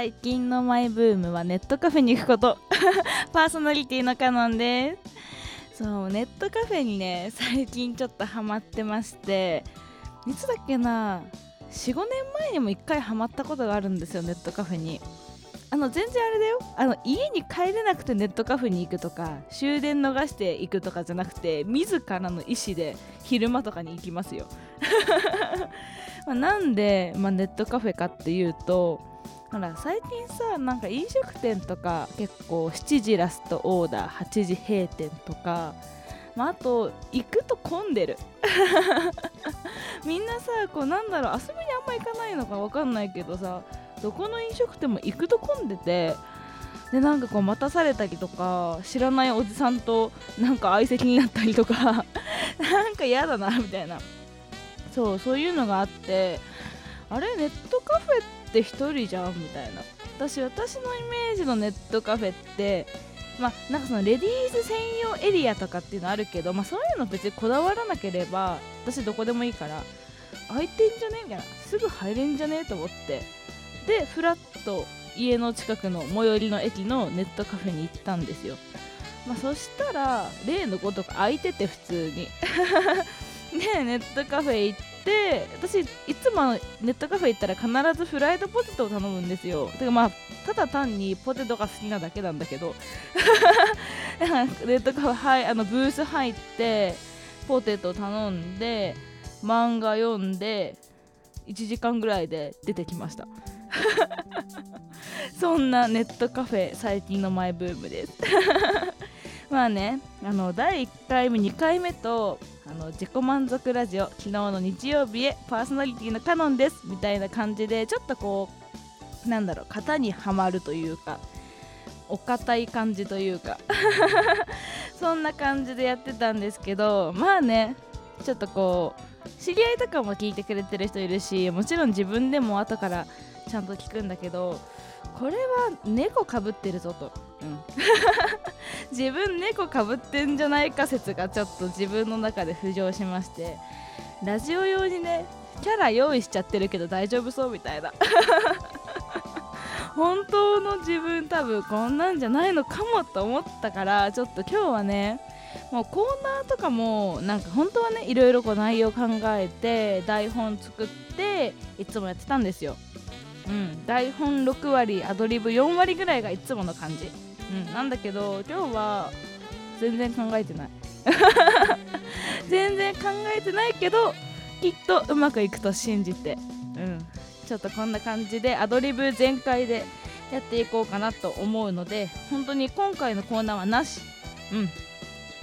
最近のマイブームはネットカフェに行くこと。パーソナリティのカノンです。そうネットカフェにね最近ちょっとハマってまして。いつだっけな45年前にも1回ハマったことがあるんですよネットカフェに。あの全然あれだよ。あの家に帰れなくてネットカフェに行くとか終電逃して行くとかじゃなくて自らの意思で昼間とかに行きますよ。まなんで、まあ、ネットカフェかっていうとほら最近さなんか飲食店とか結構7時ラストオーダー8時閉店とかまあ、あと行くと混んでる。みんなさこうなんだろう遊びにあんま行かないのか分かんないけどさどこの飲食店も行くと混んでてでなんかこう待たされたりとか知らないおじさんとなんか相席になったりとか なんか嫌だなみたいな。そうそういうのがあってあれネットカフェって1人じゃんみたいな。私私のイメージのネットカフェってまあなんかそのレディース専用エリアとかっていうのあるけど、まあ、そういうの別にこだわらなければ私どこでもいいから空いてんじゃねみたいな。すぐ入れんじゃねえと思って。でフラッと家の近くの最寄りの駅のネットカフェに行ったんですよ、まあ、そしたら例のごとく空いてて普通に。ねネットカフェ行ってで私いつもネットカフェ行ったら必ずフライドポテトを頼むんですよ。てかまあただ単にポテトが好きなだけなんだけど。ネットカフェ、はい、あのブース入ってポテト頼んで漫画読んで1時間ぐらいで出てきました。そんなネットカフェ最近のマイブームです。まあねあの第1回目2回目とあの自己満足ラジオ昨日の日曜日へパーソナリティのカノンですみたいな感じでちょっとこうなんだろう型にはまるというかお堅い感じというか そんな感じでやってたんですけどまあねちょっとこう知り合いとかも聞いてくれてる人いるしもちろん自分でも後からちゃんと聞くんだけどこれは猫かぶってるぞと、うん、自分猫かぶってんじゃないか説がちょっと自分の中で浮上しまして。ラジオ用にねキャラ用意しちゃってるけど大丈夫そうみたいな。本当の自分多分こんなんじゃないのかもと思ったからちょっと今日はねもうコーナーとかもなんか本当はねいろいろこう内容考えて台本作っていつもやってたんですようん、台本6割アドリブ4割ぐらいがいつもの感じ、うん、なんだけど今日は全然考えてない。全然考えてないけどきっとうまくいくと信じて、うん、ちょっとこんな感じでアドリブ全開でやっていこうかなと思うので本当に今回のコーナーはなし、うん、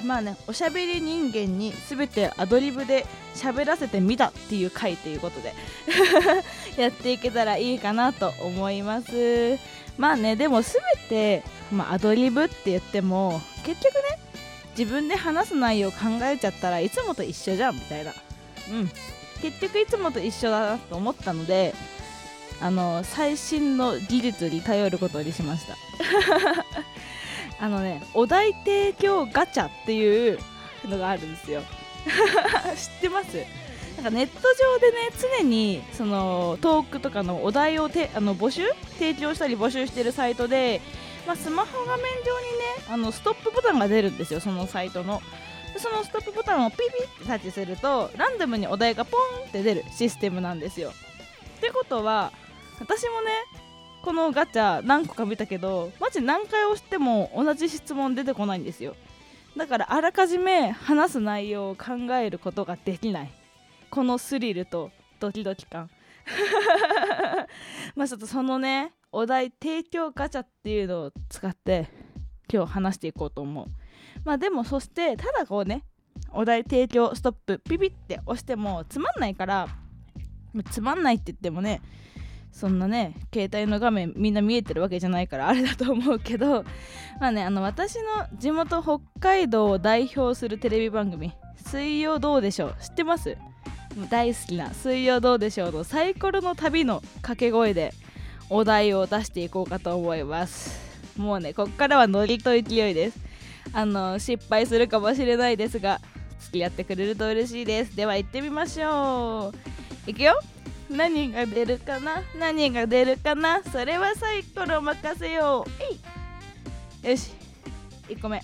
まあねおしゃべり人間に全てアドリブで喋らせてみたっていう回ということで やっていけたらいいかなと思います。まあねでも全て、まあ、アドリブって言っても結局ね自分で話す内容を考えちゃったらいつもと一緒じゃんみたいな。うん。結局いつもと一緒だなと思ったのであの最新の技術に頼ることにしました。あのねお題提供ガチャっていうのがあるんですよ。知ってます？なんかネット上でね常にそのトークとかのお題をてあの募集？提供したり募集してるサイトで、まあ、スマホ画面上にねあのストップボタンが出るんですよそのサイトの。そのストップボタンをピピってタッチするとランダムにお題がポンって出るシステムなんですよ。ってことは私もねこのガチャ何個か見たけどマジ何回押しても同じ質問出てこないんですよ。だからあらかじめ話す内容を考えることができない。このスリルとドキドキ感。まあちょっとそのねお題提供ガチャっていうのを使って今日話していこうと思う。まあでもそしてただこうねお題提供ストップピピって押してもつまんないからつまんないって言ってもねそんなね携帯の画面みんな見えてるわけじゃないからあれだと思うけど まあねあの私の地元北海道を代表するテレビ番組「水曜どうでしょう」知ってます？大好きな「水曜どうでしょう」のサイコロの旅の掛け声でお題を出していこうかと思います。もうねこっからはノリと勢いです。あの失敗するかもしれないですが付き合ってくれると嬉しいです。では行ってみましょう。いくよ。何が出るかな？何が出るかな？それはサイコロ任せよう。よし。1個目。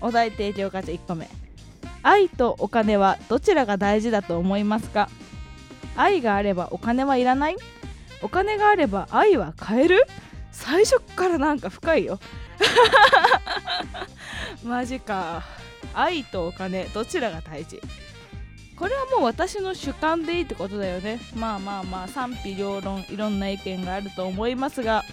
お題提供ガチャ1個目。愛とお金はどちらが大事だと思いますか？愛があればお金はいらない？お金があれば愛は買える？最初からなんか深いよ。マジか。愛とお金どちらが大事？これはもう私の主観でいいってことだよね。まあまあまあ賛否両論いろんな意見があると思いますが。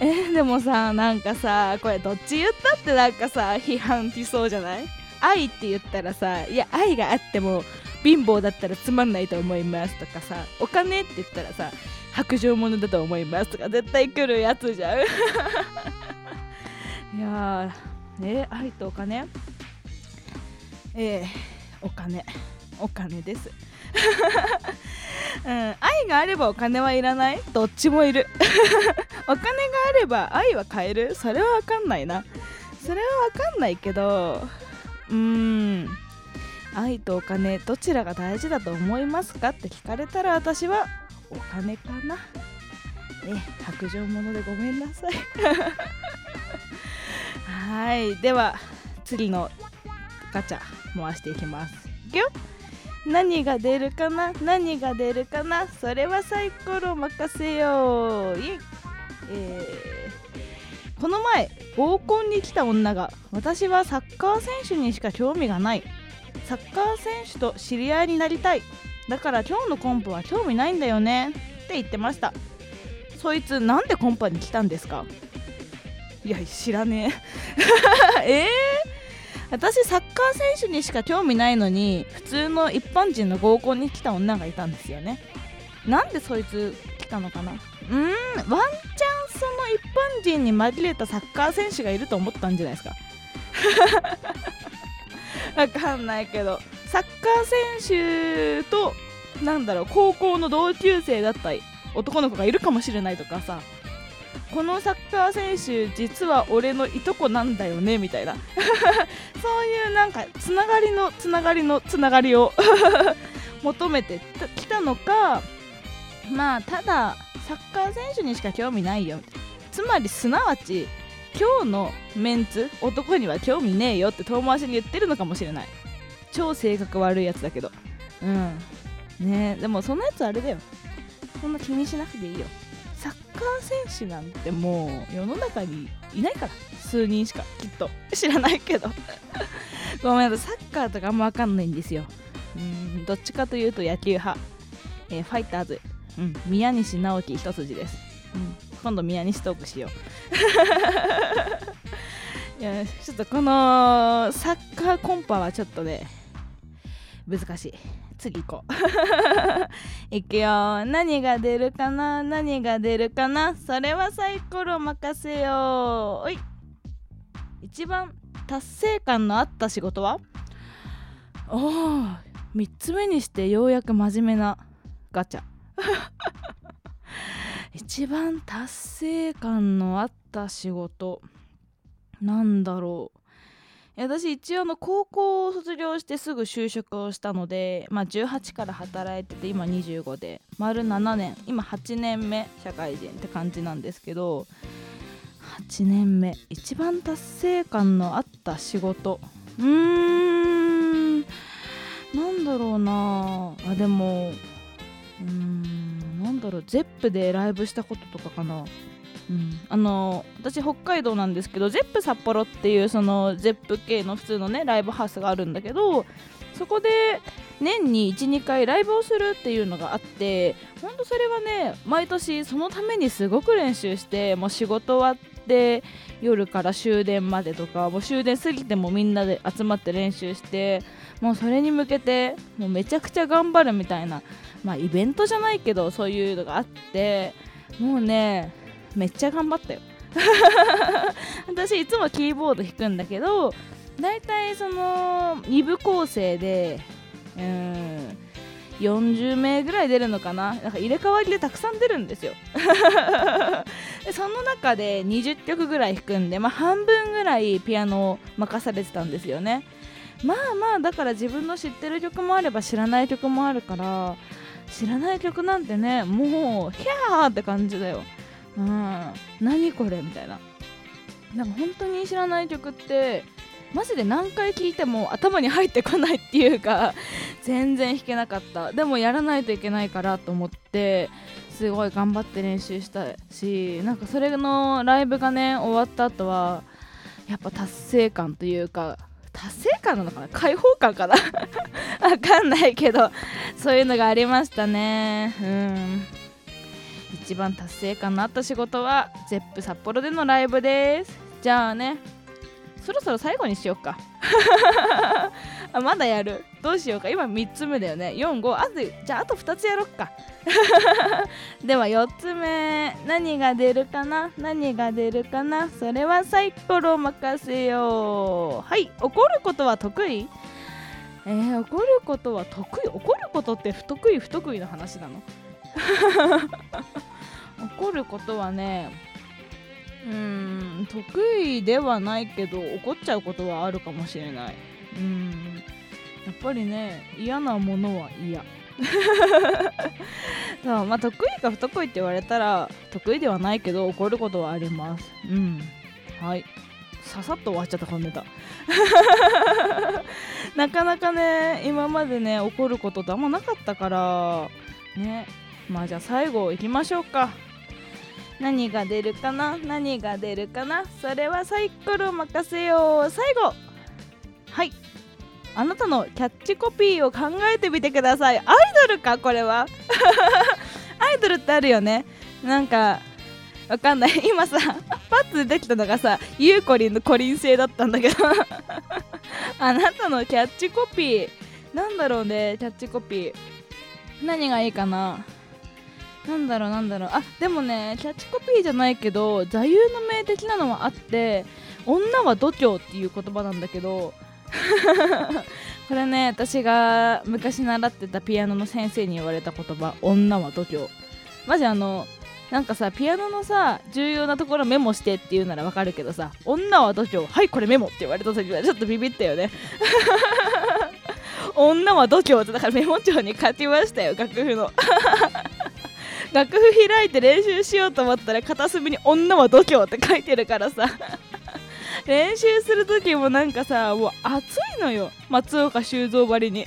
えー、でもさなんかさこれどっち言ったってなんかさ批判しそうじゃない？愛って言ったらさいや愛があっても貧乏だったらつまんないと思いますとかさお金って言ったらさ白状者だと思いますとか絶対来るやつじゃん。いやーね愛とお金？えー、お金。お金です。うん、愛があればお金はいらない。どっちもいる。お金があれば愛は買える。それは分かんないな。それは分かんないけどうーん。愛とお金どちらが大事だと思いますかって聞かれたら私はお金かな。ね白状者でごめんなさい。はいでは次のガチャ。回していきます。いくよ何が出るかな？何が出るかな？それはサイコロ任せよう。いえー、この前合コンに来た女が私はサッカー選手にしか興味がない。サッカー選手と知り合いになりたい。だから今日のコンパは興味ないんだよね。って言ってました。そいつなんでコンパに来たんですか？いや知らねえ。えー？私サッカー選手にしか興味ないのに普通の一般人の合コンに来た女がいたんですよね。なんでそいつ来たのかな？うんワンチャンその一般人に紛れたサッカー選手がいると思ったんじゃないですか。わかんないけどサッカー選手となんだろう高校の同級生だった男の子がいるかもしれないとかさこのサッカー選手実は俺のいとこなんだよねみたいな。そういうなんかつながりのつながりのつながりを 求めてきたのかまあただサッカー選手にしか興味ないよ。つまりすなわち今日のメンツ男には興味ねえよって遠回しに言ってるのかもしれない。超性格悪いやつだけど。うん。ねでもそのやつあれだよ。そんな気にしなくていいよ。ッカー選手なんてもう世の中にいないから数人しかきっと。知らないけど。ごめんなさいサッカーとかあんま分かんないんですよ。うんどっちかというと野球派、えー、ファイターズ、うん、宮西直樹一筋です、うん、今度宮西トークしよう。いやちょっとこのサッカーコンパはちょっとね難しい。次行こう。いくよ。何が出るかな？何が出るかな？それはサイコロ任せよおい。一番達成感のあった仕事は？おお3つ目にしてようやく真面目なガチャ。一番達成感のあった仕事なんだろう。私一応の高校を卒業してすぐ就職をしたので、まあ、18から働いてて今25で丸7年今8年目社会人って感じなんですけど8年目一番達成感のあった仕事。うーん。なんだろうな。あでもうーんなんだろう。ZEP でライブしたこととかかな。あの私北海道なんですけど ZEP 札幌っていうその ZEP 系の普通のねライブハウスがあるんだけどそこで年に12回ライブをするっていうのがあってほんとそれはね毎年そのためにすごく練習してもう仕事終わって夜から終電までとかもう終電過ぎてもみんなで集まって練習してもうそれに向けてもうめちゃくちゃ頑張るみたいなまあイベントじゃないけどそういうのがあってもうねめっちゃ頑張ったよ。私いつもキーボード弾くんだけど大体その2部構成でうん40名ぐらい出るのかな。なんか入れ替わりでたくさん出るんですよ。その中で20曲ぐらい弾くんで、まあ、半分ぐらいピアノを任されてたんですよね。まあまあだから自分の知ってる曲もあれば知らない曲もあるから知らない曲なんてねもうヒャーって感じだよ。うん。何これ？みたいな。なんか本当に知らない曲ってマジで何回聴いても頭に入ってこないっていうか全然弾けなかった。でもやらないといけないからと思ってすごい頑張って練習したしなんかそれのライブがね終わった後はやっぱ達成感というか達成感なのかな？開放感かな？わかんないけどそういうのがありましたね。うん。一番達成感のあった仕事は ZEP 札幌でのライブです。じゃあねそろそろ最後にしようか。あまだやる。どうしようか。今3つ目だよね。45あとじゃああと2つやろっか。では4つ目。何が出るかな？何が出るかな？それはサイコロ任せよう。はい。怒ることは得意？えー、怒ることは得意？怒ることって不得意不得意の話なの？怒ることはねうん得意ではないけど怒っちゃうことはあるかもしれない。うんやっぱりね嫌なものは嫌。そうまあ得意か不得意って言われたら得意ではないけど怒ることはあります。うんはい。ささっと終わっちゃったこのネタ。なかなかね今までね怒ることってあんまなかったからね。まあじゃあ最後いきましょうか。何が出るかな？何が出るかな？それはサイコロ任せよう。最後。はい。あなたのキャッチコピーを考えてみてください。アイドルか？これは。アイドルってあるよね。なんかわかんない。今さパッと出てきたのがさゆうこりんのコリン星だったんだけど。あなたのキャッチコピー。なんだろうねキャッチコピー。何がいいかな？なんだろうなんだろう。あでもねキャッチコピーじゃないけど座右の銘的なのはあって女は度胸っていう言葉なんだけど これね私が昔習ってたピアノの先生に言われた言葉女は度胸。マジあのなんかさピアノのさ重要なところメモしてって言うならわかるけどさ女は度胸。はいこれメモって言われた時はちょっとビビったよね。女は度胸ってだからメモ帳に書きましたよ楽譜の。楽譜開いて練習しようと思ったら片隅に「女は度胸」って書いてるからさ。練習する時もなんかさもう暑いのよ。松岡修造ばりに。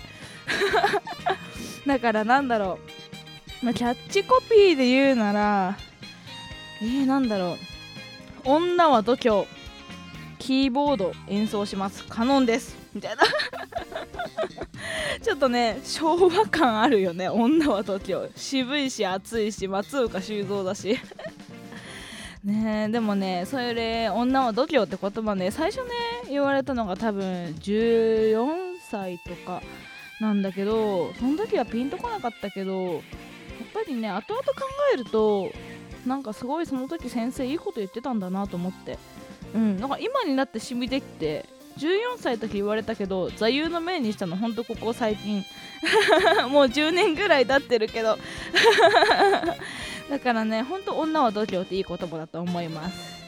だからなんだろう、まあ、キャッチコピーで言うならえー、なんだろう。女は度胸。キーボード演奏します。カノンです。みたいな。ちょっとね昭和感あるよね女は東京渋いし暑いし松岡修造だし。ねでもねそれで女は度胸って言葉ね最初ね言われたのが多分14歳とかなんだけどその時はピンとこなかったけどやっぱりね後々考えるとなんかすごいその時先生いいこと言ってたんだなと思って。うんなんか今になって染みてきて14歳の時言われたけど座右の銘にしたのほんとここ最近。もう10年ぐらい経ってるけど。だからねほんと女は度胸っていい言葉だと思います。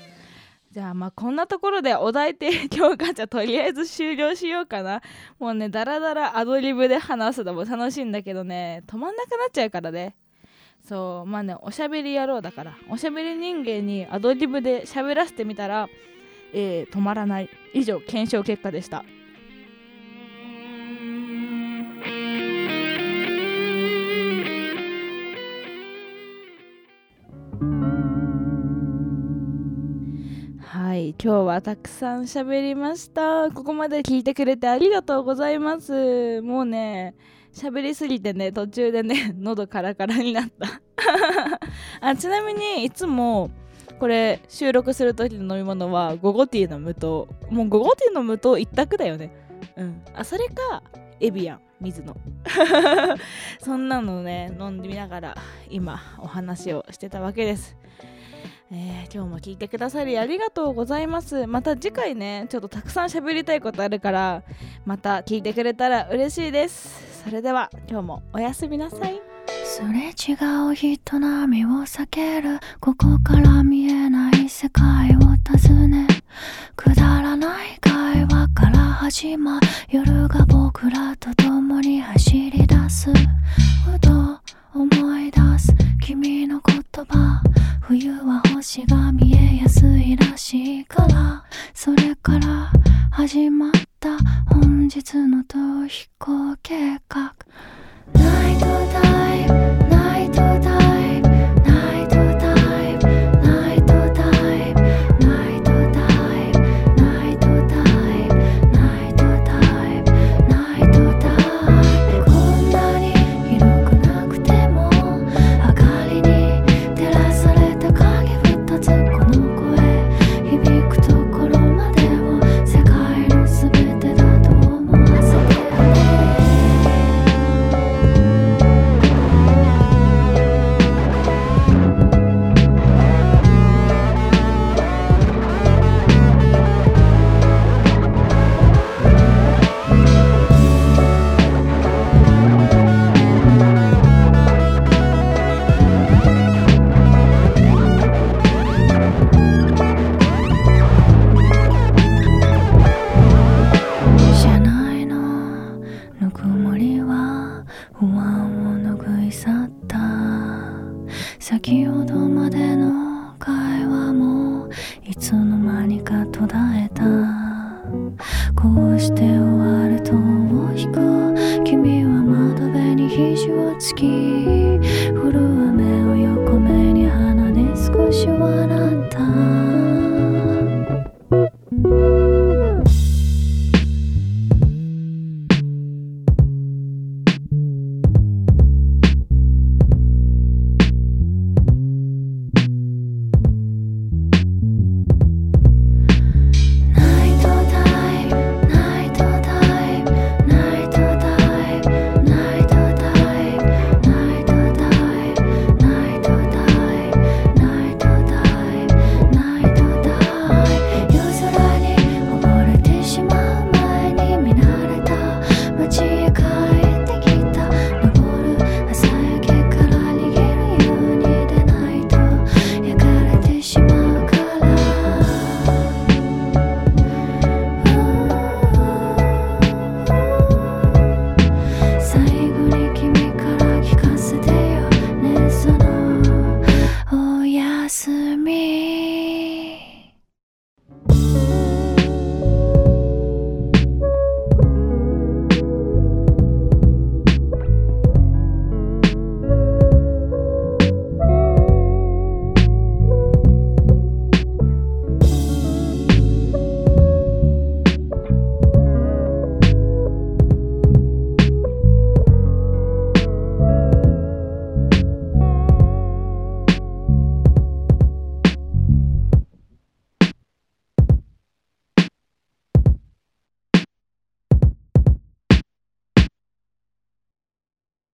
じゃあまあこんなところでお題提供ガチャとりあえず終了しようかな。もうねダラダラアドリブで話すのも楽しいんだけどね。止まんなくなっちゃうからね。そうまあねおしゃべり野郎だから。おしゃべり人間にアドリブで喋らせてみたらえー、止まらない。以上検証結果でした。はい今日はたくさん喋りました。ここまで聞いてくれてありがとうございます。もうね喋りすぎてね途中でね喉カラカラになった。あちなみにいつもこれ収録する時の飲み物はゴゴティーの無糖。もうゴゴティーの無糖一択だよね。うん。あそれかエビアン水野 そんなのね飲んでみながら今お話をしてたわけです。えー、今日も聞いてくださりありがとうございます。また次回ねちょっとたくさん喋りたいことあるからまた聞いてくれたら嬉しいです。それでは今日もおやすみなさい。すれ違う人並みを避ける。ここから見えない世界を訪ね。くだらない会話から始ま夜が僕らと共に走り出す。ふと思い出す。君の言葉。冬は星が見えやすいらしいから。それから始まった。本日の逃避行形き降は目を横目に鼻で少し笑った。